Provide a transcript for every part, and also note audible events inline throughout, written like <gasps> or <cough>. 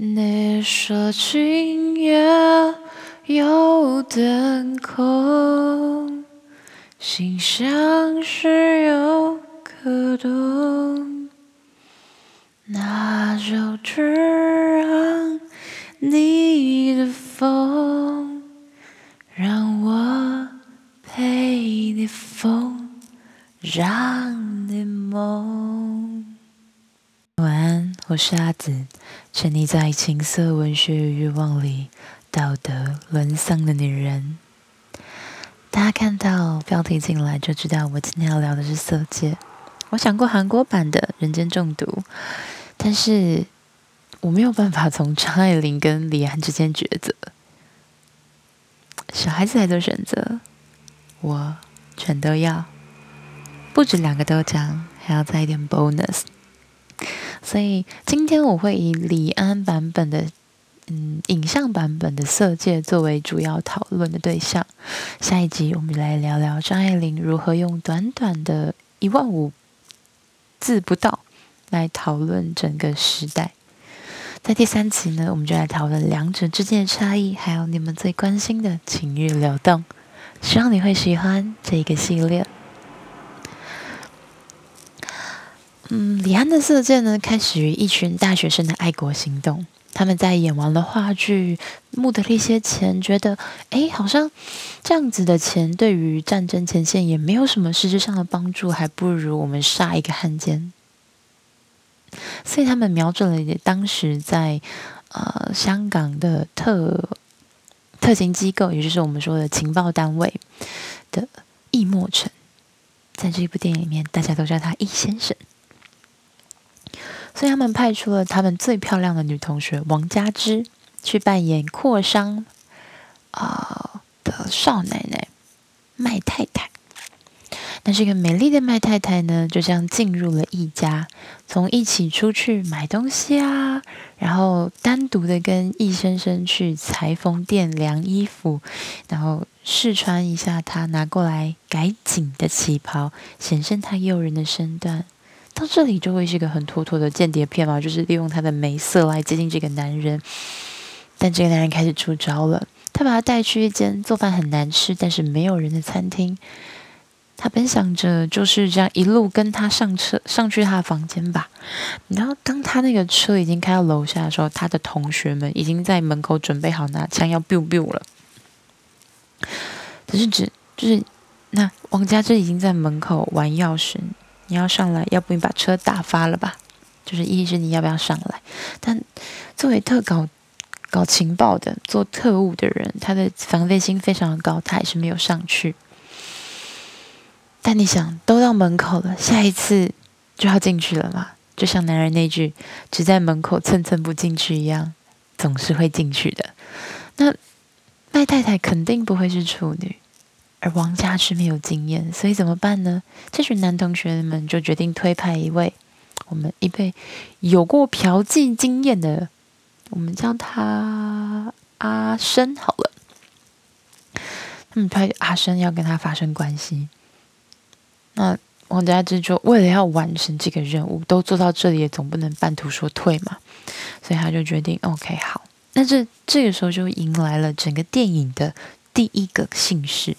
你说今夜有灯空，心像是有个洞，那就只让你的风，让我陪你疯，让你梦。晚安，我是阿梓，沉溺在情色文学与欲望里，道德沦丧的女人。大家看到标题进来就知道，我今天要聊的是色戒。我想过韩国版的《人间中毒》，但是我没有办法从张爱玲跟李安之间抉择。小孩子来做选择，我全都要，不止两个都讲，还要再一点 bonus。所以今天我会以李安版本的，嗯，影像版本的《色戒》作为主要讨论的对象。下一集我们来聊聊张爱玲如何用短短的一万五字不到来讨论整个时代。在第三集呢，我们就来讨论两者之间的差异，还有你们最关心的情欲流动。希望你会喜欢这个系列。嗯，李安的《色戒》呢，开始于一群大学生的爱国行动。他们在演完了话剧，募得了一些钱，觉得，哎，好像这样子的钱对于战争前线也没有什么实质上的帮助，还不如我们杀一个汉奸。所以他们瞄准了当时在呃香港的特特勤机构，也就是我们说的情报单位的易墨成。在这部电影里面，大家都叫他易先生。所以他们派出了他们最漂亮的女同学王佳芝去扮演阔商啊的少奶奶麦太太。那这个美丽的麦太太呢，就这样进入了易家，从一起出去买东西啊，然后单独的跟易先生去裁缝店量衣服，然后试穿一下他拿过来改紧的旗袍，显现他诱人的身段。到这里就会是一个很妥妥的间谍片嘛，就是利用他的美色来接近这个男人。但这个男人开始出招了，他把他带去一间做饭很难吃但是没有人的餐厅。他本想着就是这样一路跟他上车上去他的房间吧。然后当他那个车已经开到楼下的时候，他的同学们已经在门口准备好拿枪要 biu biu 了。可是只就是那王佳芝已经在门口玩钥匙。你要上来，要不你把车打发了吧？就是意思你要不要上来？但作为特搞搞情报的、做特务的人，他的防备心非常的高，他还是没有上去。但你想，都到门口了，下一次就要进去了嘛？就像男人那句“只在门口蹭蹭不进去”一样，总是会进去的。那麦太太肯定不会是处女。而王佳芝没有经验，所以怎么办呢？这群男同学们就决定推派一位我们一位有过嫖妓经验的，我们叫他阿生好了。他们派阿生要跟他发生关系。那王佳芝就为了要完成这个任务，都做到这里，也总不能半途说退嘛，所以他就决定 OK 好。那这这个时候就迎来了整个电影的。第一个姓氏，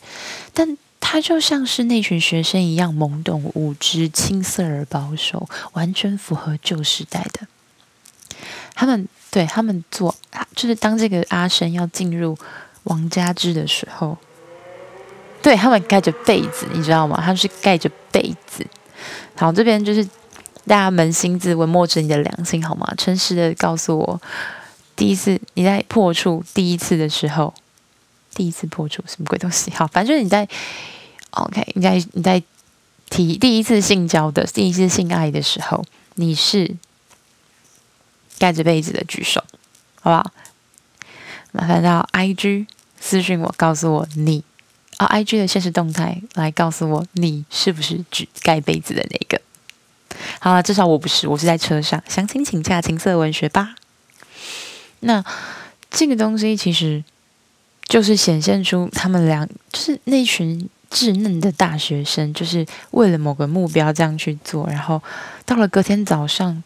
但他就像是那群学生一样懵懂无知、青涩而保守，完全符合旧时代的。他们对他们做，就是当这个阿生要进入王家之的时候，对他们盖着被子，你知道吗？他们是盖着被子。好，这边就是大家扪心自问，摸着你的良心好吗？诚实的告诉我，第一次你在破处第一次的时候。第一次破处什么鬼东西？好，反正你在，OK，你在你在提第一次性交的第一次性爱的时候，你是盖着被子的举手，好不好？麻烦到 IG 私信我，告诉我你啊、哦、IG 的现实动态来告诉我你是不是举盖被子的那个。好了，至少我不是，我是在车上。详情请洽情色文学吧。那这个东西其实。就是显现出他们俩，就是那群稚嫩的大学生，就是为了某个目标这样去做。然后到了隔天早上，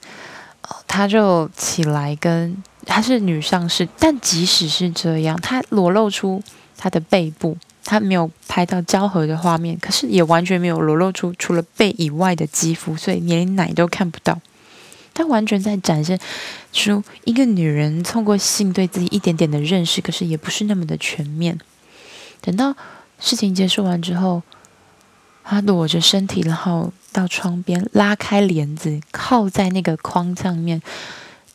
他就起来跟她是女上士，但即使是这样，她裸露出她的背部，她没有拍到交合的画面，可是也完全没有裸露出除了背以外的肌肤，所以连奶都看不到。他完全在展现出一个女人通过性对自己一点点的认识，可是也不是那么的全面。等到事情结束完之后，她裸着身体，然后到窗边拉开帘子，靠在那个框上面。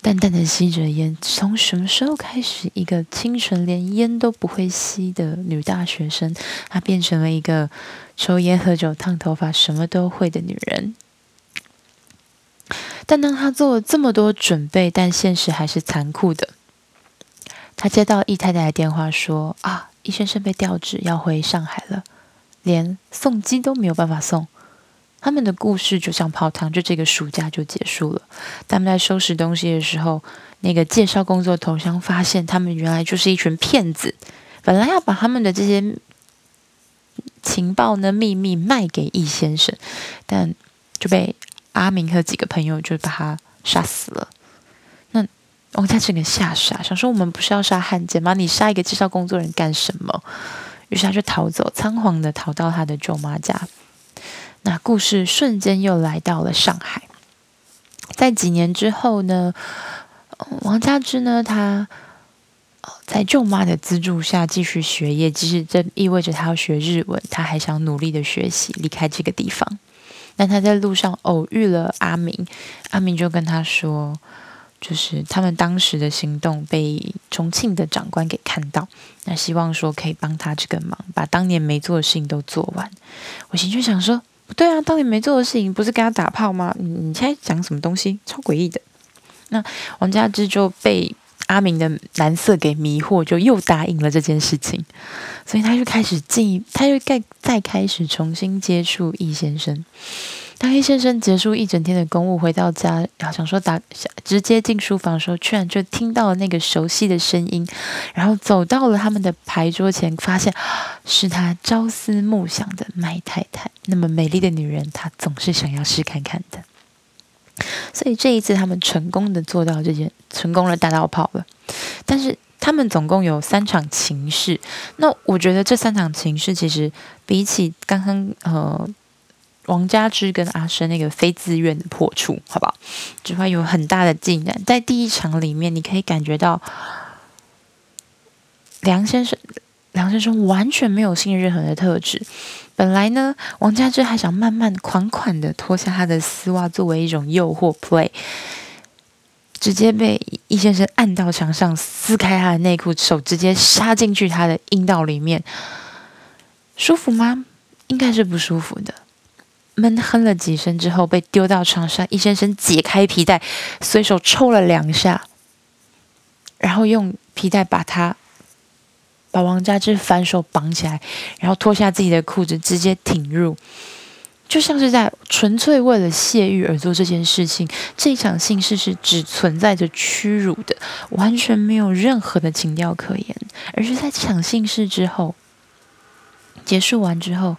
淡淡的吸着烟，从什么时候开始，一个清纯连烟都不会吸的女大学生，她变成了一个抽烟、喝酒、烫头发什么都会的女人。但当他做了这么多准备，但现实还是残酷的。他接到易太太的电话说：“啊，易先生被调职，要回上海了，连送机都没有办法送。”他们的故事就像泡汤，就这个暑假就结束了。他们在收拾东西的时候，那个介绍工作头像发现他们原来就是一群骗子，本来要把他们的这些情报呢、秘密卖给易先生，但就被阿明和几个朋友就把他杀死了。那王家整个吓傻，想说我们不是要杀汉奸吗？你杀一个介绍工作人干什么？于是他就逃走，仓皇的逃到他的舅妈家。那故事瞬间又来到了上海。在几年之后呢，王佳芝呢，她在舅妈的资助下继续学业，即使这意味着她要学日文，她还想努力的学习，离开这个地方。但他在路上偶遇了阿明，阿明就跟他说，就是他们当时的行动被重庆的长官给看到，那希望说可以帮他这个忙，把当年没做的事情都做完。我心就想说。不对啊，当年没做的事情不是跟他打炮吗？你你现在讲什么东西？超诡异的。那王佳芝就被阿明的男色给迷惑，就又答应了这件事情，所以他就开始进，他就再再开始重新接触易先生。当易先生结束一整天的公务回到家，然后想说打直接进书房的时候，居然就听到了那个熟悉的声音，然后走到了他们的牌桌前，发现 <gasps> 是他朝思暮想的麦太太。那么美丽的女人，她总是想要试看看的。所以这一次他们成功的做到这件，成功了打到炮了。但是他们总共有三场情事，那我觉得这三场情事其实比起刚刚呃。王佳芝跟阿生那个非自愿的破处，好不好？只会有很大的进展。在第一场里面，你可以感觉到梁先生，梁先生完全没有性任何的特质。本来呢，王佳芝还想慢慢款款的脱下他的丝袜，作为一种诱惑 play，直接被易先生按到墙上，撕开他的内裤，手直接插进去他的阴道里面，舒服吗？应该是不舒服的。闷哼了几声之后，被丢到床上。易先生解开皮带，随手抽了两下，然后用皮带把他把王佳芝反手绑起来，然后脱下自己的裤子，直接挺入，就像是在纯粹为了泄欲而做这件事情。这场性事是只存在着屈辱的，完全没有任何的情调可言。而是在这场性事之后结束完之后。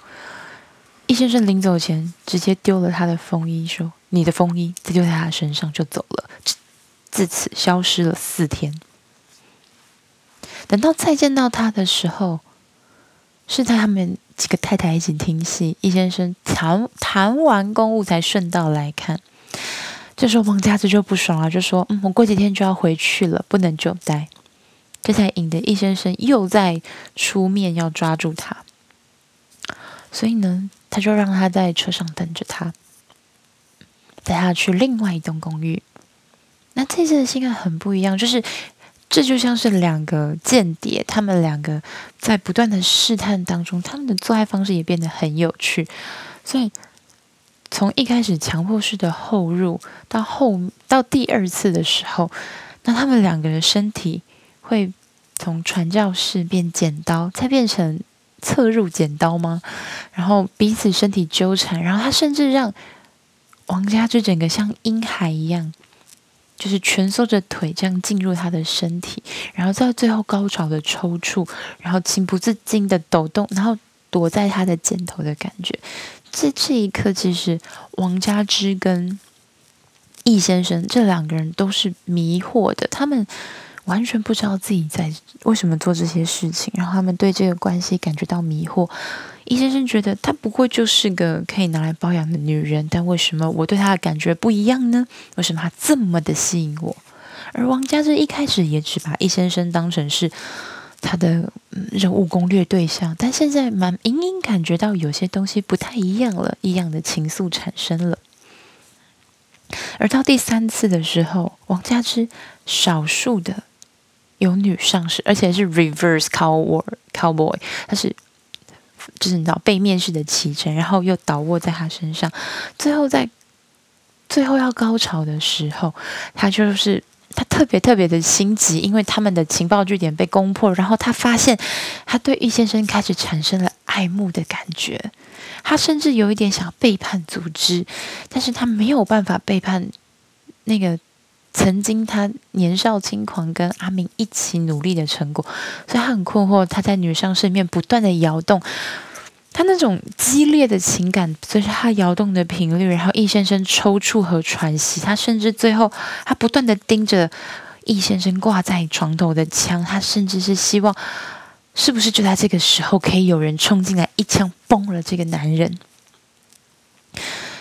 易先生临走前直接丢了他的风衣，说：“你的风衣。”再丢在他身上就走了，自此消失了四天。等到再见到他的时候，是在他们几个太太一起听戏，易先生谈谈完公务才顺道来看。这时候王佳芝就不爽了，就说：“嗯，我过几天就要回去了，不能久待。”这才引得易先生又在出面要抓住他。所以呢。他就让他在车上等着他，带他去另外一栋公寓。那这次的性爱很不一样，就是这就像是两个间谍，他们两个在不断的试探当中，他们的做爱方式也变得很有趣。所以从一开始强迫式的后入，到后到第二次的时候，那他们两个的身体会从传教士变剪刀，再变成。侧入剪刀吗？然后彼此身体纠缠，然后他甚至让王佳芝整个像婴孩一样，就是蜷缩着腿这样进入他的身体，然后在最后高潮的抽搐，然后情不自禁的抖动，然后躲在他的肩头的感觉。这这一刻，其实王佳芝跟易先生这两个人都是迷惑的，他们完全不知道自己在为什么做这些事情，然后他们对这个关系感觉到迷惑。易先生觉得她不过就是个可以拿来包养的女人，但为什么我对她的感觉不一样呢？为什么她这么的吸引我？而王佳芝一开始也只把易先生当成是他的任务攻略对象，但现在蛮隐隐感觉到有些东西不太一样了，异样的情愫产生了。而到第三次的时候，王佳芝少数的有女上司，而且是 reverse cowboy cowboy，他是就是你知道背面式的骑乘，然后又倒卧在他身上，最后在最后要高潮的时候，他就是。他特别特别的心急，因为他们的情报据点被攻破，然后他发现他对易先生开始产生了爱慕的感觉，他甚至有一点想背叛组织，但是他没有办法背叛那个曾经他年少轻狂跟阿明一起努力的成果，所以他很困惑，他在女上身边不断的摇动。他那种激烈的情感，随着他摇动的频率，然后易先生抽搐和喘息，他甚至最后，他不断的盯着易先生挂在床头的枪，他甚至是希望，是不是就在这个时候，可以有人冲进来一枪崩了这个男人？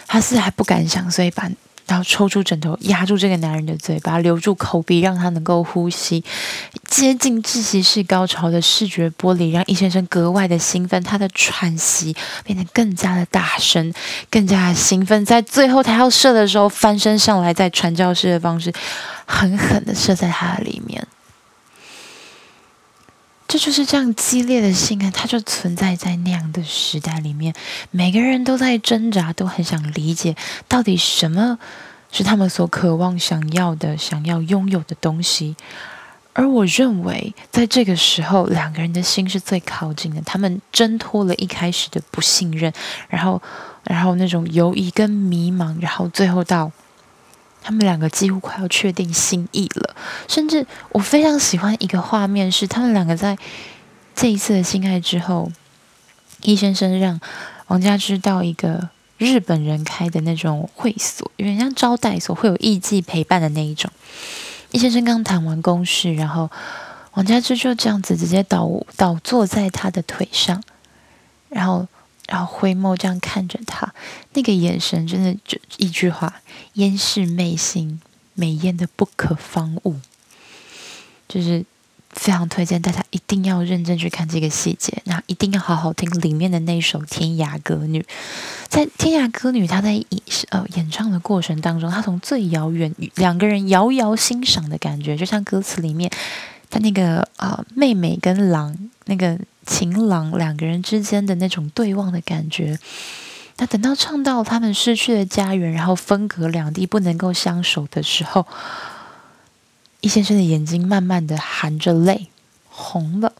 他是还不敢想，所以把。然后抽出枕头压住这个男人的嘴巴，留住口鼻，让他能够呼吸。接近窒息式高潮的视觉剥离，让易先生格外的兴奋，他的喘息变得更加的大声，更加的兴奋。在最后他要射的时候，翻身上来，在传教士的方式，狠狠的射在他的里面。这就是这样激烈的性爱，它就存在在那样的时代里面。每个人都在挣扎，都很想理解，到底什么是他们所渴望、想要的、想要拥有的东西。而我认为，在这个时候，两个人的心是最靠近的。他们挣脱了一开始的不信任，然后，然后那种犹疑跟迷茫，然后最后到。他们两个几乎快要确定心意了，甚至我非常喜欢一个画面，是他们两个在这一次的性爱之后，易先生让王佳芝到一个日本人开的那种会所，有点像招待所，会有艺妓陪伴的那一种。易先生刚谈完公事，然后王佳芝就这样子直接倒倒坐在他的腿上，然后。然后回眸这样看着他，那个眼神真的就一句话：烟视媚心，美艳的不可方物。就是非常推荐大家一定要认真去看这个细节，那一定要好好听里面的那首《天涯歌女》。在《天涯歌女》她在演呃演唱的过程当中，她从最遥远两个人遥遥欣赏的感觉，就像歌词里面，她那个、呃、妹妹跟狼那个。情郎两个人之间的那种对望的感觉，那等到唱到他们失去了家园，然后分隔两地，不能够相守的时候，易先生的眼睛慢慢的含着泪红了。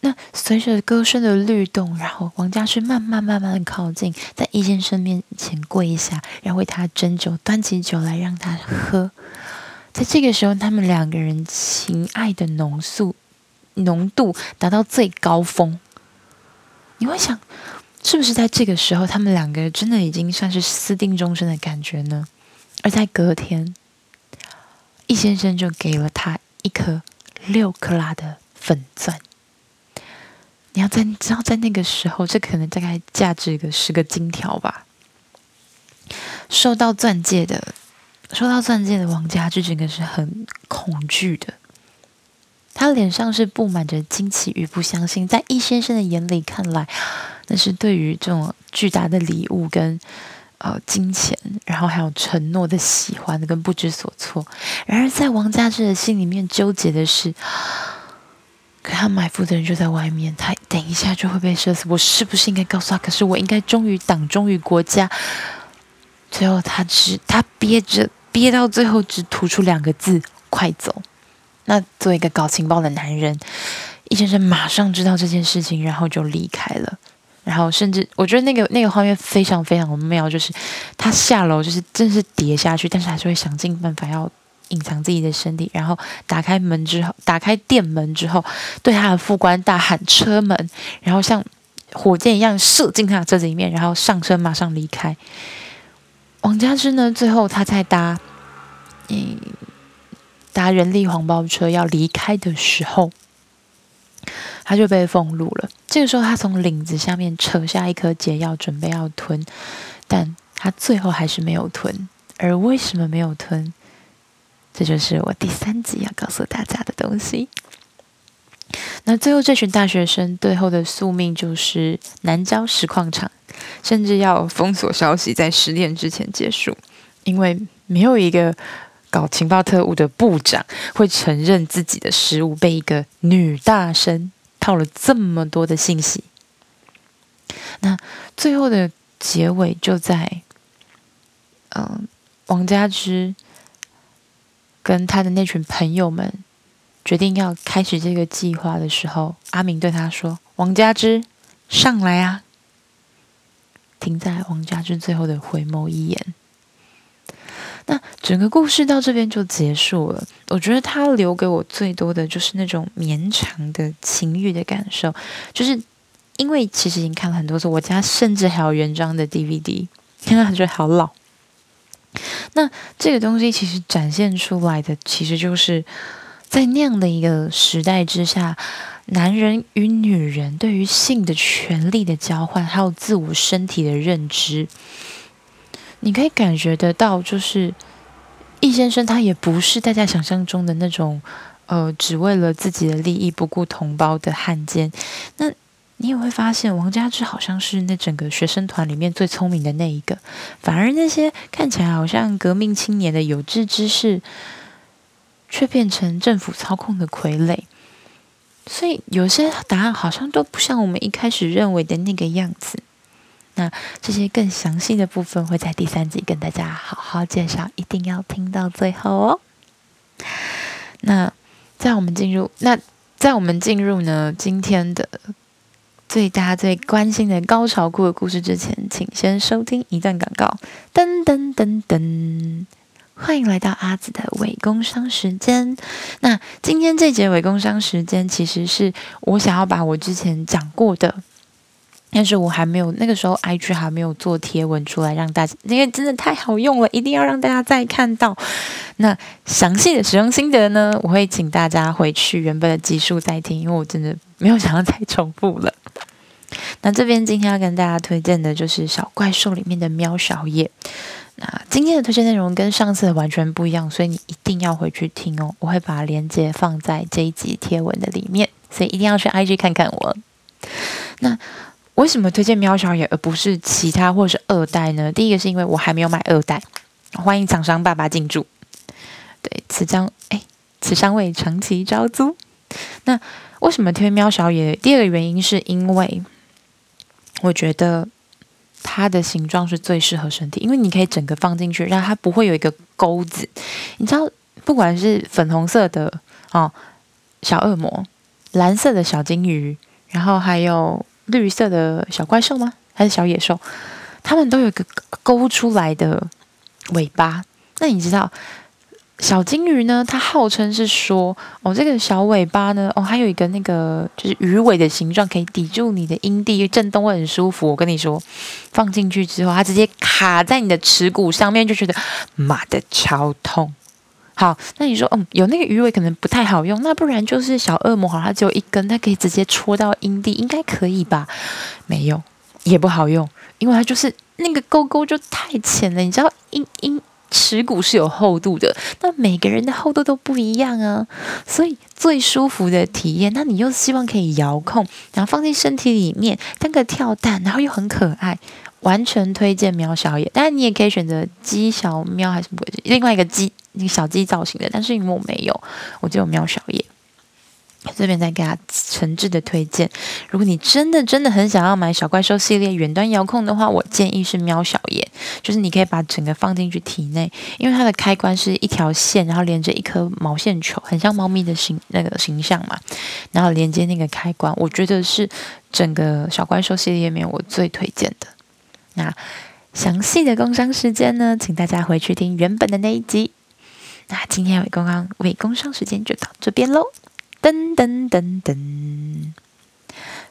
那随着歌声的律动，然后王佳芝慢慢慢慢的靠近，在易先生面前跪下，然后为他斟酒，端起酒来让他喝。在这个时候，他们两个人情爱的浓缩。浓度达到最高峰，你会想，是不是在这个时候，他们两个真的已经算是私定终身的感觉呢？而在隔天，易先生就给了他一颗六克拉的粉钻。你要在你知道，在那个时候，这可能大概价值个十个金条吧。收到钻戒的，收到钻戒的王佳芝整个是很恐惧的。他脸上是布满着惊奇与不相信，在易先生的眼里看来，那是对于这种巨大的礼物跟呃金钱，然后还有承诺的喜欢跟不知所措。然而，在王佳芝的心里面纠结的是，可他埋伏的人就在外面，他等一下就会被射死。我是不是应该告诉他？可是我应该忠于党，忠于国家。最后，他只他憋着，憋到最后只吐出两个字：快走。那作为一个搞情报的男人，易先生马上知道这件事情，然后就离开了。然后甚至我觉得那个那个画面非常非常的妙，就是他下楼就是真是跌下去，但是还是会想尽办法要隐藏自己的身体。然后打开门之后，打开店门之后，对他的副官大喊车门，然后像火箭一样射进他的车子里面，然后上车马上离开。王佳芝呢，最后他在搭嗯搭人力黄包车要离开的时候，他就被封路了。这个时候，他从领子下面扯下一颗解药，准备要吞，但他最后还是没有吞。而为什么没有吞？这就是我第三集要告诉大家的东西。那最后，这群大学生最后的宿命就是南郊石矿场，甚至要封锁消息，在十点之前结束，因为没有一个搞情报特务的部长会承认自己的失误被一个女大生套了这么多的信息。那最后的结尾就在，嗯、王佳芝跟他的那群朋友们。决定要开始这个计划的时候，阿明对他说：“王佳芝，上来啊！”停在王佳芝最后的回眸一眼。那整个故事到这边就结束了。我觉得他留给我最多的就是那种绵长的情欲的感受，就是因为其实已经看了很多次，我家甚至还有原装的 DVD，现在觉得好老。那这个东西其实展现出来的，其实就是。在那样的一个时代之下，男人与女人对于性的权利的交换，还有自我身体的认知，你可以感觉得到，就是易先生他也不是大家想象中的那种，呃，只为了自己的利益不顾同胞的汉奸。那你也会发现，王佳芝好像是那整个学生团里面最聪明的那一个，反而那些看起来好像革命青年的有志之士。却变成政府操控的傀儡，所以有些答案好像都不像我们一开始认为的那个样子。那这些更详细的部分会在第三集跟大家好好介绍，一定要听到最后哦。那在我们进入那在我们进入呢今天的最大最关心的高潮库的故事之前，请先收听一段广告。噔噔噔噔。欢迎来到阿紫的伪工商时间。那今天这节伪工商时间，其实是我想要把我之前讲过的，但是我还没有那个时候 IG 还没有做贴文出来让大家，因为真的太好用了，一定要让大家再看到。那详细的使用心得呢，我会请大家回去原本的集数再听，因为我真的没有想要再重复了。<laughs> 那这边今天要跟大家推荐的就是小怪兽里面的喵小野。那今天的推荐内容跟上次的完全不一样，所以你一定要回去听哦。我会把链接放在这一集贴文的里面，所以一定要去 IG 看看我。那为什么推荐喵小野而不是其他或是二代呢？第一个是因为我还没有买二代，欢迎厂商爸爸进驻。对，此将哎，此商为长期招租。那为什么推喵小野？第二个原因是因为我觉得。它的形状是最适合身体，因为你可以整个放进去，让它不会有一个钩子。你知道，不管是粉红色的哦小恶魔，蓝色的小金鱼，然后还有绿色的小怪兽吗？还是小野兽？它们都有一个勾出来的尾巴。那你知道？小金鱼呢，它号称是说，哦，这个小尾巴呢，哦，还有一个那个就是鱼尾的形状，可以抵住你的阴蒂，震动会很舒服。我跟你说，放进去之后，它直接卡在你的耻骨上面，就觉得妈的超痛。好，那你说，嗯，有那个鱼尾可能不太好用，那不然就是小恶魔，好，它只有一根，它可以直接戳到阴蒂，应该可以吧？没有，也不好用，因为它就是那个勾勾就太浅了，你知道，阴阴。耻骨是有厚度的，那每个人的厚度都不一样啊，所以最舒服的体验，那你又希望可以遥控，然后放进身体里面当个跳蛋，然后又很可爱，完全推荐喵小野。当然你也可以选择鸡小喵还是不会另外一个鸡，那个小鸡造型的，但是因为我没有，我就有喵小叶。这边再给他诚挚的推荐，如果你真的真的很想要买小怪兽系列远端遥控的话，我建议是喵小叶，就是你可以把整个放进去体内，因为它的开关是一条线，然后连着一颗毛线球，很像猫咪的形那个形象嘛，然后连接那个开关，我觉得是整个小怪兽系列里面我最推荐的。那详细的工商时间呢，请大家回去听原本的那一集。那今天伪工商伪工商时间就到这边喽。噔噔噔噔，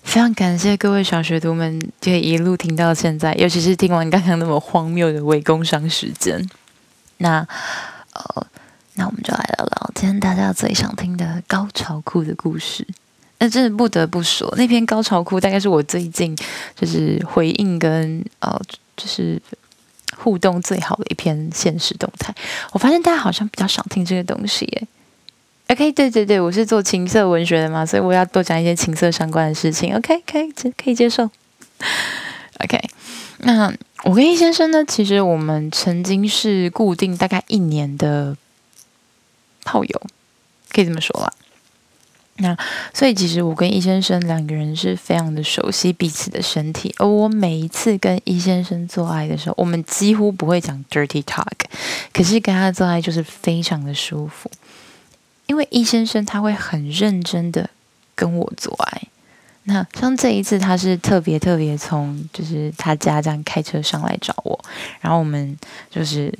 非常感谢各位小学徒们，可以一路听到现在，尤其是听完刚刚那么荒谬的伪工商时间。那，呃，那我们就来聊聊今天大家最想听的高潮裤的故事。那真的不得不说，那篇高潮裤大概是我最近就是回应跟呃，就是互动最好的一篇现实动态。我发现大家好像比较少听这个东西耶。OK，对对对，我是做情色文学的嘛，所以我要多讲一些情色相关的事情。OK，可以接可以接受。OK，那我跟易先生呢，其实我们曾经是固定大概一年的炮友，可以这么说啦。那所以其实我跟易先生两个人是非常的熟悉彼此的身体，而我每一次跟易先生做爱的时候，我们几乎不会讲 dirty talk，可是跟他做爱就是非常的舒服。因为易先生他会很认真的跟我做爱，那像这一次他是特别特别从就是他家这样开车上来找我，然后我们就是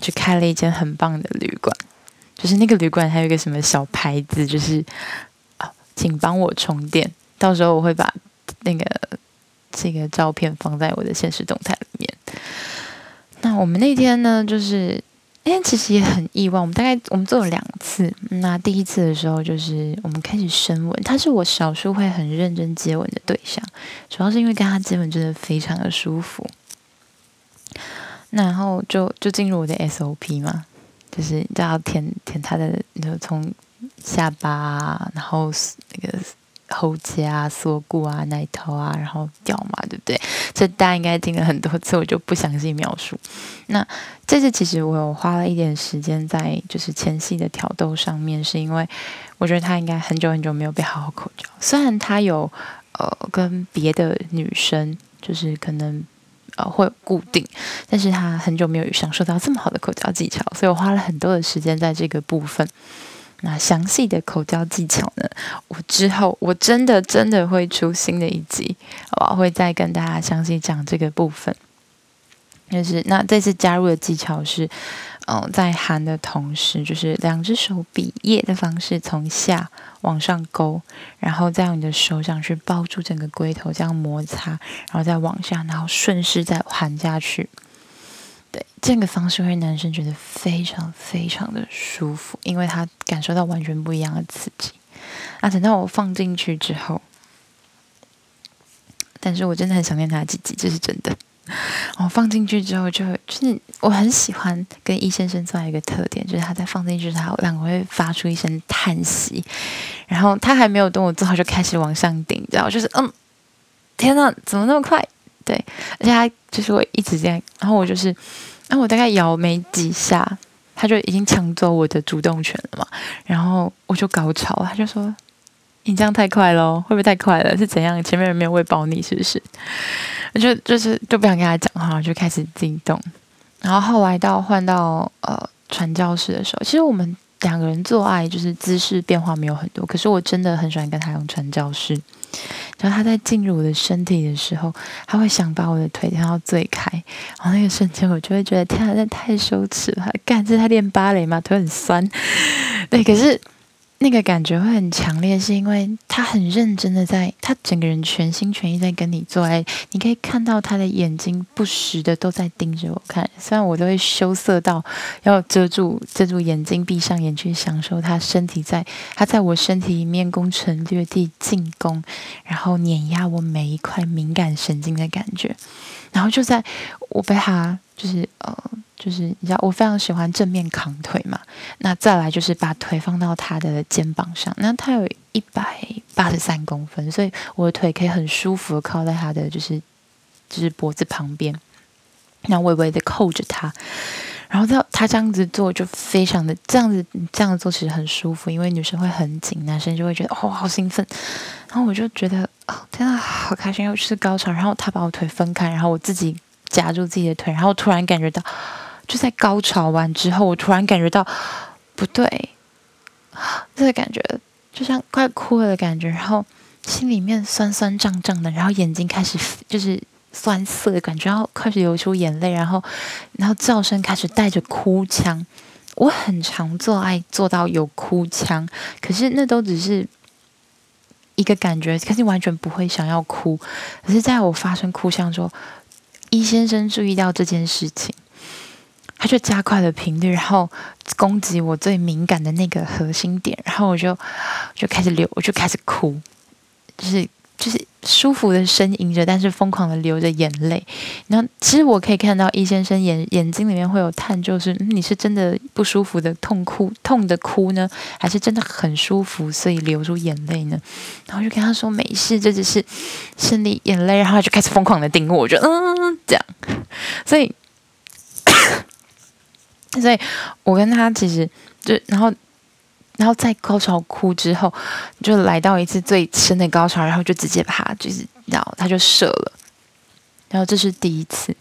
去开了一间很棒的旅馆，就是那个旅馆还有一个什么小牌子，就是啊，请帮我充电，到时候我会把那个这个照片放在我的现实动态里面。那我们那天呢，就是。今天其实也很意外，我们大概我们做了两次。那第一次的时候，就是我们开始深吻，他是我少数会很认真接吻的对象，主要是因为跟他接吻真的非常的舒服。那然后就就进入我的 SOP 嘛，就是就要舔舔他的，就从下巴啊，然后那个。喉结啊、锁骨啊、奶头啊，然后掉嘛，对不对？这大家应该听了很多次，我就不详细描述。那这次其实我有花了一点时间在就是前戏的挑逗上面，是因为我觉得他应该很久很久没有被好好口交。虽然他有呃跟别的女生就是可能呃会固定，但是他很久没有享受到这么好的口交技巧，所以我花了很多的时间在这个部分。那详细的口交技巧呢？我之后我真的真的会出新的一集，我会再跟大家详细讲这个部分。就是那这次加入的技巧是，嗯、在含的同时，就是两只手比耶的方式从下往上勾，然后再用你的手掌去抱住整个龟头，这样摩擦，然后再往下，然后顺势再含下去。对，这个方式会让男生觉得非常非常的舒服，因为他感受到完全不一样的刺激。啊，等到我放进去之后，但是我真的很想念他的鸡鸡，这是真的。<laughs> 我放进去之后就，就就是我很喜欢跟易先生做一个特点，就是他在放进去之后，两个会发出一声叹息，然后他还没有等我做好就开始往上顶，然后就是嗯，天哪，怎么那么快？对，而且他就是会一直这样，然后我就是，然后我大概摇没几下，他就已经抢走我的主动权了嘛，然后我就高潮，他就说：“你这样太快了，会不会太快了？是怎样？前面人没有喂饱你，是不是？”就就是就不想跟他讲话，就开始自己动，然后后来到换到呃传教士的时候，其实我们两个人做爱就是姿势变化没有很多，可是我真的很喜欢跟他用传教士。然后他在进入我的身体的时候，他会想把我的腿跳到最开，然后那个瞬间我就会觉得天啊，这太羞耻了！干，这是他练芭蕾吗？腿很酸。<laughs> 对，可是。那个感觉会很强烈，是因为他很认真的在，他整个人全心全意在跟你做爱，你可以看到他的眼睛不时的都在盯着我看，虽然我都会羞涩到要遮住遮住眼睛，闭上眼去享受他身体在他在我身体里面攻城略地进攻，然后碾压我每一块敏感神经的感觉，然后就在我被他就是呃。就是你知道，我非常喜欢正面扛腿嘛。那再来就是把腿放到他的肩膀上。那他有一百八十三公分，所以我的腿可以很舒服的靠在他的就是就是脖子旁边，然后微微的扣着他。然后他他这样子做就非常的这样子这样子做其实很舒服，因为女生会很紧，男生就会觉得哦好兴奋。然后我就觉得哦天啊好开心，又是高潮。然后他把我腿分开，然后我自己夹住自己的腿，然后突然感觉到。就在高潮完之后，我突然感觉到不对，这个感觉就像快哭了的感觉，然后心里面酸酸胀胀的，然后眼睛开始就是酸涩的感觉，然后开始流出眼泪，然后然后叫声开始带着哭腔。我很常做爱做到有哭腔，可是那都只是一个感觉，可是完全不会想要哭。可是在我发生哭腔之后，一先生注意到这件事情，他就加快了频率，然后攻击我最敏感的那个核心点，然后我就就开始流，我就开始哭，就是。就是舒服的呻吟着，但是疯狂的流着眼泪。然后，其实我可以看到易先生眼眼睛里面会有叹，就是、你是真的不舒服的痛哭痛的哭呢，还是真的很舒服，所以流出眼泪呢？然后就跟他说没事，这只是生理眼泪。然后他就开始疯狂的盯我，我就嗯这样。所以，<coughs> 所以我跟他其实就然后。然后在高潮哭之后，就来到一次最深的高潮，然后就直接把他就是，然后他就射了，然后这是第一次，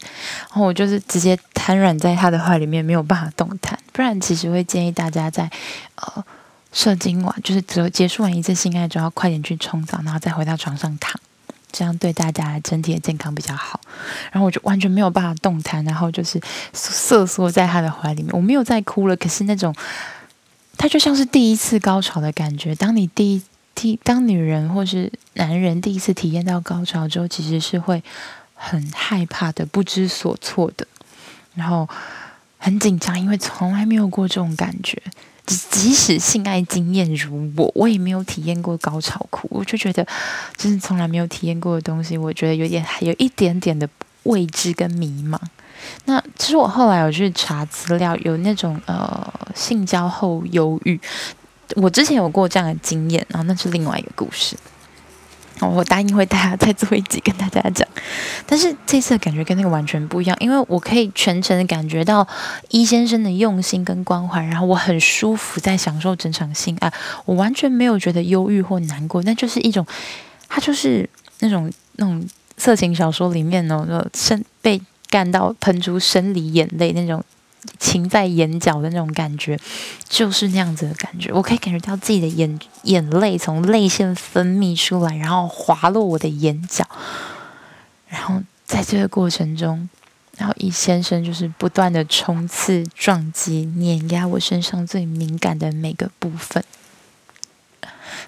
然后我就是直接瘫软在他的怀里面，没有办法动弹。不然其实会建议大家在呃射精完，就是结结束完一次性爱之后，快点去冲澡，然后再回到床上躺，这样对大家整体的健康比较好。然后我就完全没有办法动弹，然后就是瑟缩在他的怀里面，我没有再哭了，可是那种。它就像是第一次高潮的感觉。当你第一第当女人或是男人第一次体验到高潮之后，其实是会很害怕的、不知所措的，然后很紧张，因为从来没有过这种感觉。即使性爱经验如我，我也没有体验过高潮哭。我就觉得，就是从来没有体验过的东西，我觉得有点还有一点点的未知跟迷茫。那其实我后来有去查资料，有那种呃性交后忧郁，我之前有过这样的经验，然后那是另外一个故事。我答应会大家再做一集跟大家讲，但是这次的感觉跟那个完全不一样，因为我可以全程的感觉到一先生的用心跟关怀，然后我很舒服在享受整场性爱，我完全没有觉得忧郁或难过，那就是一种，他就是那种那种色情小说里面呢，那生被。干到喷出生理眼泪那种噙在眼角的那种感觉，就是那样子的感觉。我可以感觉到自己的眼眼泪从泪腺分泌出来，然后滑落我的眼角。然后在这个过程中，然后易先生就是不断的冲刺、撞击、碾压我身上最敏感的每个部分。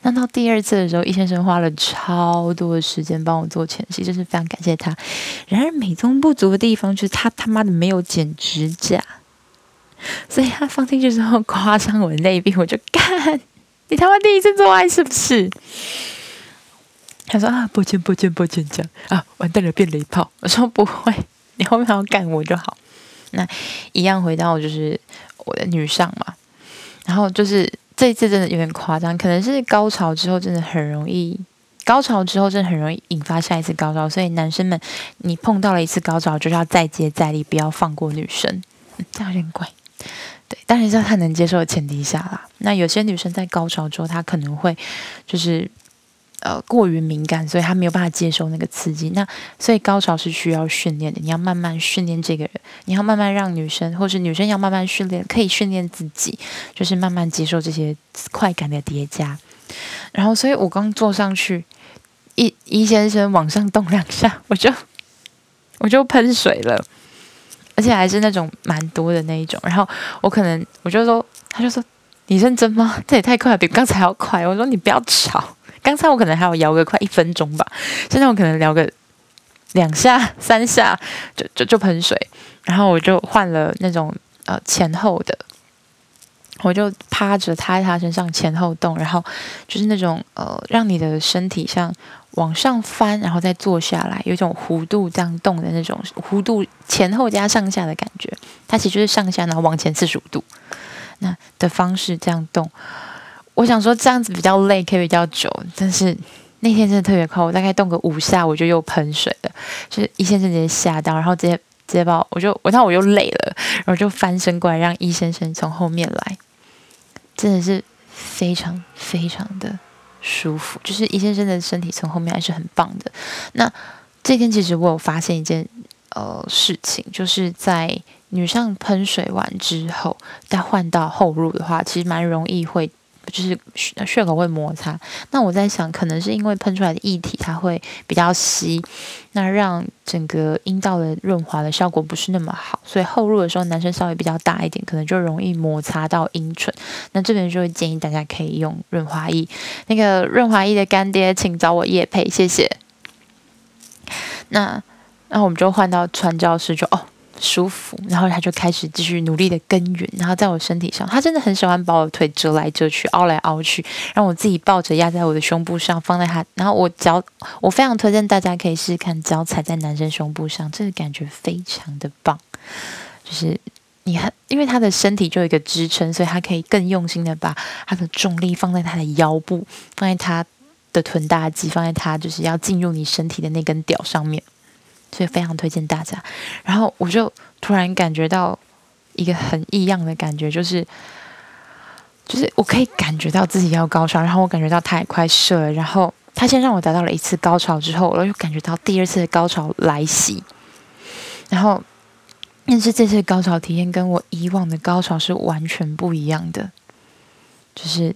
那到第二次的时候，易先生花了超多的时间帮我做前戏，就是非常感谢他。然而美中不足的地方就是他他妈的没有剪指甲，所以他放进去之后刮伤我的内壁，我就干，你他妈第一次做爱是不是？他说啊，抱歉抱歉抱歉，这样啊，完蛋了变雷炮。我说不会，你后面要干我就好。那一样回到就是我的女上嘛，然后就是。这一次真的有点夸张，可能是高潮之后真的很容易，高潮之后真的很容易引发下一次高潮，所以男生们，你碰到了一次高潮，就是要再接再厉，不要放过女生，嗯，<laughs> 这样有点怪，对，当然在他能接受的前提下啦。那有些女生在高潮之后，她可能会就是。呃，过于敏感，所以他没有办法接受那个刺激。那所以高潮是需要训练的，你要慢慢训练这个人，你要慢慢让女生，或是女生要慢慢训练，可以训练自己，就是慢慢接受这些快感的叠加。然后，所以我刚坐上去，一一先生往上动两下，我就我就喷水了，而且还是那种蛮多的那一种。然后我可能我就说，他就说你认真吗？这也太快了，比刚才要快。我说你不要吵。刚才我可能还要摇个快一分钟吧，现在我可能聊个两下三下就就就喷水，然后我就换了那种呃前后的，我就趴着趴在他身上前后动，然后就是那种呃让你的身体像往上翻，然后再坐下来，有一种弧度这样动的那种弧度前后加上下的感觉，它其实就是上下然后往前四十五度那的方式这样动。我想说这样子比较累，可以比较久，但是那天真的特别快，我大概动个五下，我就又喷水了，就是易先生直接吓到，然后直接直接把我，我就我那我又累了，然后就翻身过来让易先生从后面来，真的是非常非常的舒服，就是易先生的身体从后面还是很棒的。那这天其实我有发现一件呃事情，就是在女上喷水完之后，再换到后入的话，其实蛮容易会。就是血口会摩擦。那我在想，可能是因为喷出来的液体它会比较稀，那让整个阴道的润滑的效果不是那么好，所以后入的时候男生稍微比较大一点，可能就容易摩擦到阴唇。那这边就会建议大家可以用润滑液，那个润滑液的干爹请找我叶佩，谢谢。那那我们就换到传教士就哦。舒服，然后他就开始继续努力的耕耘，然后在我身体上，他真的很喜欢把我腿折来折去，凹来凹去，让我自己抱着压在我的胸部上，放在他，然后我脚，我非常推荐大家可以试试看脚踩在男生胸部上，这个感觉非常的棒，就是你很，因为他的身体就有一个支撑，所以他可以更用心的把他的重力放在他的腰部，放在他的臀大肌，放在他就是要进入你身体的那根屌上面。所以非常推荐大家。然后我就突然感觉到一个很异样的感觉，就是就是我可以感觉到自己要高潮，然后我感觉到他也快射了。然后他先让我达到了一次高潮之后，我又感觉到第二次的高潮来袭。然后但是这次的高潮体验跟我以往的高潮是完全不一样的，就是。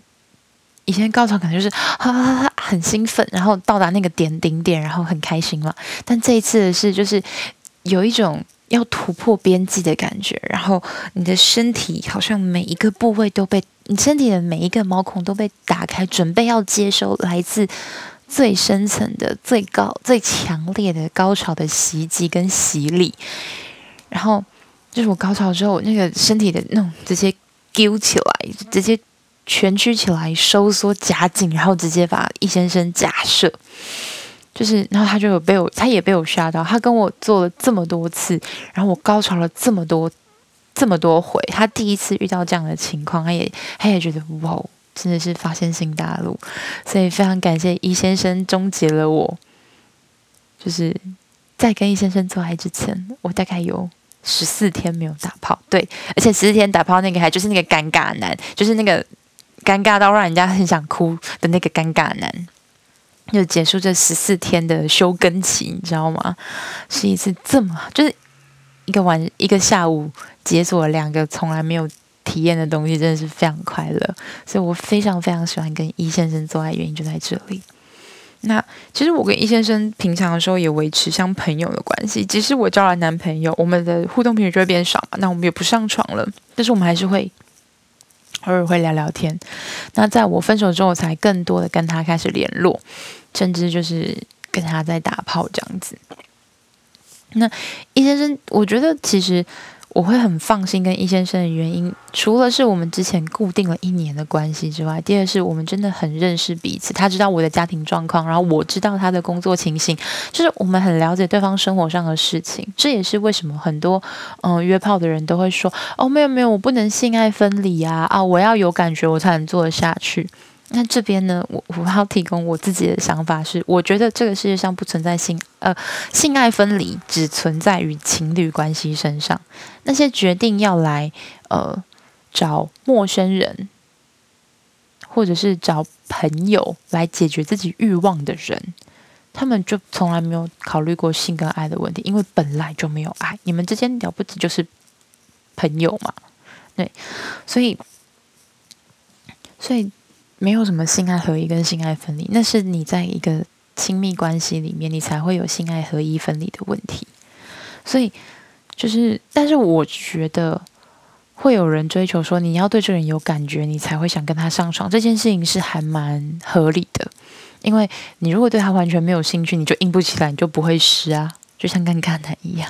以前高潮可能就是哈哈哈很兴奋，然后到达那个点顶点，然后很开心嘛。但这一次的是就是有一种要突破边际的感觉，然后你的身体好像每一个部位都被你身体的每一个毛孔都被打开，准备要接收来自最深层的、最高、最强烈的高潮的袭击跟洗礼。然后就是我高潮之后，那个身体的那种直接揪起来，直接。蜷曲起来，收缩夹紧，然后直接把易先生假设，就是，然后他就有被我，他也被我吓到。他跟我做了这么多次，然后我高潮了这么多，这么多回，他第一次遇到这样的情况，他也，他也觉得哇，真的是发现新大陆。所以非常感谢易先生终结了我，就是在跟易先生做爱之前，我大概有十四天没有打炮，对，而且十四天打炮那个还就是那个尴尬男，就是那个。尴尬到让人家很想哭的那个尴尬男，就结束这十四天的休耕期，你知道吗？是一次这么就是一个晚一个下午解锁了两个从来没有体验的东西，真的是非常快乐。所以我非常非常喜欢跟易先生做爱，原因就在这里。那其实我跟易先生平常的时候也维持像朋友的关系，即使我交了男朋友，我们的互动频率就会变少嘛。那我们也不上床了，但是我们还是会。偶尔会聊聊天，那在我分手之后，才更多的跟他开始联络，甚至就是跟他在打炮这样子。那易先生，我觉得其实。我会很放心跟易先生的原因，除了是我们之前固定了一年的关系之外，第二是我们真的很认识彼此。他知道我的家庭状况，然后我知道他的工作情形，就是我们很了解对方生活上的事情。这也是为什么很多嗯、约炮的人都会说：“哦，没有没有，我不能性爱分离啊啊，我要有感觉我才能做得下去。”那这边呢，我我要提供我自己的想法是，我觉得这个世界上不存在性呃性爱分离，只存在于情侣关系身上。那些决定要来呃找陌生人，或者是找朋友来解决自己欲望的人，他们就从来没有考虑过性跟爱的问题，因为本来就没有爱，你们之间了不起就是朋友嘛，对，所以所以。没有什么性爱合一跟性爱分离，那是你在一个亲密关系里面，你才会有性爱合一分离的问题。所以，就是，但是我觉得会有人追求说，你要对这个人有感觉，你才会想跟他上床，这件事情是还蛮合理的。因为你如果对他完全没有兴趣，你就硬不起来，你就不会湿啊，就像跟橄榄一样。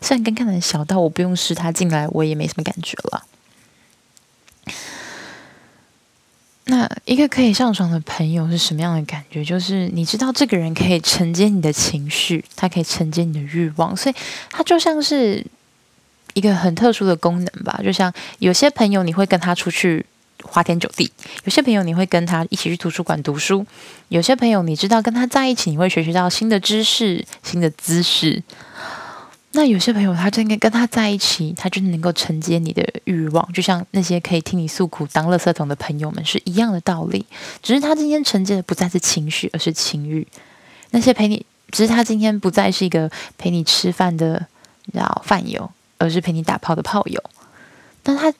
虽然跟橄榄小到我不用湿他进来，我也没什么感觉了。那一个可以上床的朋友是什么样的感觉？就是你知道这个人可以承接你的情绪，他可以承接你的欲望，所以他就像是一个很特殊的功能吧。就像有些朋友你会跟他出去花天酒地，有些朋友你会跟他一起去图书馆读书，有些朋友你知道跟他在一起你会学习到新的知识、新的姿势。那有些朋友，他真的跟他在一起，他就能够承接你的欲望，就像那些可以听你诉苦、当垃圾桶的朋友们是一样的道理。只是他今天承接的不再是情绪，而是情欲。那些陪你，只是他今天不再是一个陪你吃饭的，老饭友，而是陪你打炮的炮友。那他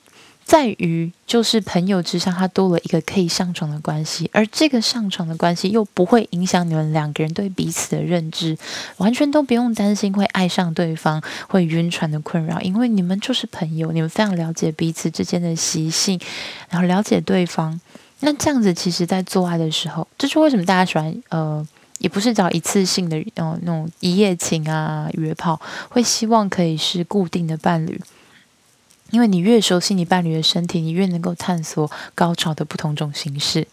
在于就是朋友之上，他多了一个可以上床的关系，而这个上床的关系又不会影响你们两个人对彼此的认知，完全都不用担心会爱上对方、会晕船的困扰，因为你们就是朋友，你们非常了解彼此之间的习性，然后了解对方。那这样子，其实在做爱的时候，这是为什么大家喜欢呃，也不是找一次性的呃那种一夜情啊、约炮，会希望可以是固定的伴侣。因为你越熟悉你伴侣的身体，你越能够探索高潮的不同种形式。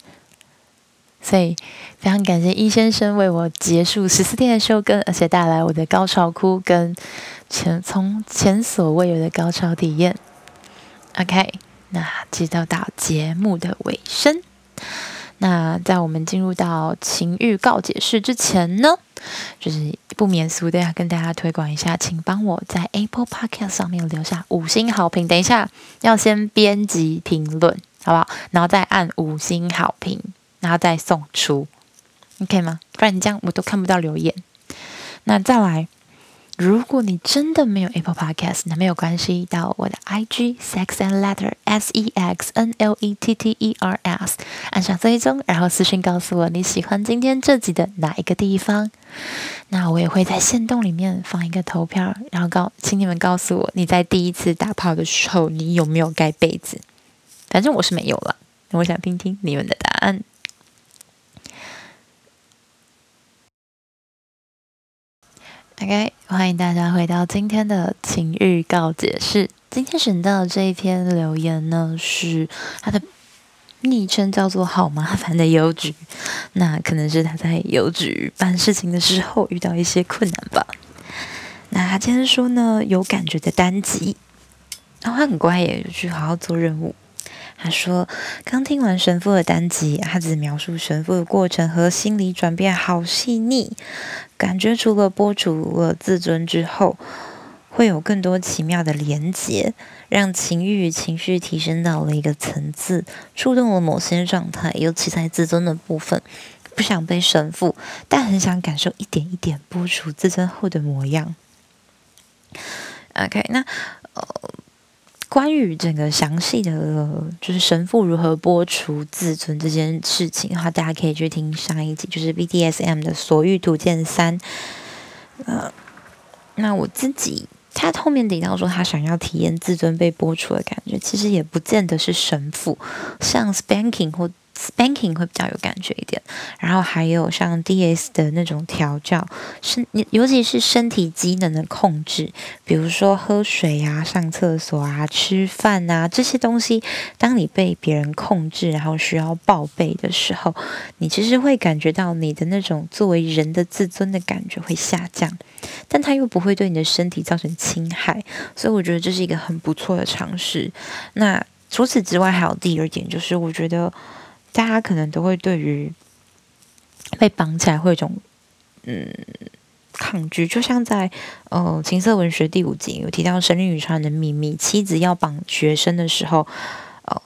所以非常感谢易先生为我结束十四天的休更，而且带来我的高潮哭跟前从前所未有的高潮体验。OK，那接到到节目的尾声。那在我们进入到情欲告解室之前呢，就是不免俗的要跟大家推广一下，请帮我在 Apple Podcast 上面留下五星好评。等一下要先编辑评论，好不好？然后再按五星好评，然后再送出，OK 吗？不然你这样我都看不到留言。那再来。如果你真的没有 Apple Podcast，那没有关系，到我的 IG Sex and Letter S E X N L E T T E R S，按上追踪，然后私信告诉我你喜欢今天这集的哪一个地方。那我也会在线动里面放一个投票，然后告，请你们告诉我你在第一次打炮的时候你有没有盖被子？反正我是没有了，我想听听你们的答案。OK，欢迎大家回到今天的情欲告解室。今天选到的这一篇留言呢，是他的昵称叫做“好麻烦的邮局”。那可能是他在邮局办事情的时候遇到一些困难吧。那他今天说呢，有感觉的单机，然后他很乖耶，就去好好做任务。他说：“刚听完神父的单集，他只描述神父的过程和心理转变好细腻，感觉除了播除了自尊之后，会有更多奇妙的连结，让情欲与情绪提升到了一个层次，触动了某些状态，尤其在自尊的部分。不想被神父，但很想感受一点一点播出自尊后的模样。” OK，那呃。关于整个详细的，就是神父如何播除自尊这件事情的话，大家可以去听上一集，就是 BDSM 的所欲图鉴三。呃，那我自己，他后面提到说，他想要体验自尊被播出的感觉，其实也不见得是神父，像 Spanking 或。Spanking 会比较有感觉一点，然后还有像 DS 的那种调教，身尤其是身体机能的控制，比如说喝水啊、上厕所啊、吃饭啊这些东西，当你被别人控制，然后需要报备的时候，你其实会感觉到你的那种作为人的自尊的感觉会下降，但它又不会对你的身体造成侵害，所以我觉得这是一个很不错的尝试。那除此之外，还有第二点，就是我觉得。大家可能都会对于被绑起来会有一种嗯抗拒，就像在呃情色文学第五集有提到《神力女超人的秘密》，妻子要绑学生的时候，呃，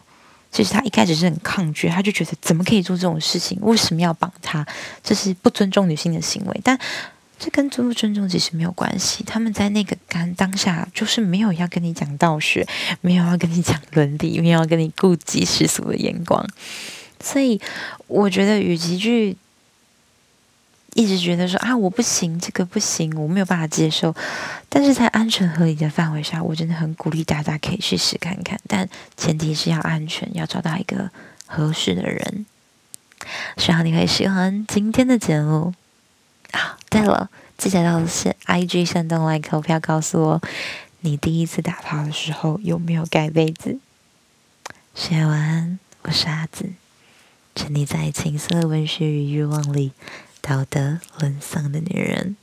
其实他一开始是很抗拒，他就觉得怎么可以做这种事情？为什么要绑他？这是不尊重女性的行为。但这跟尊不尊重其实没有关系。他们在那个干当下，就是没有要跟你讲道学，没有要跟你讲伦理，没有要跟你顾及世俗的眼光。所以，我觉得与其去一直觉得说啊，我不行，这个不行，我没有办法接受，但是在安全合理的范围下，我真的很鼓励大家可以试试看看，但前提是要安全，要找到一个合适的人。希望你会喜欢今天的节目啊！对了，记得到是 IG 山东来投票，告诉我你第一次打炮的时候有没有盖被子。写完，我是阿紫。沉溺在情色文学与欲望里，道德沦丧的女人。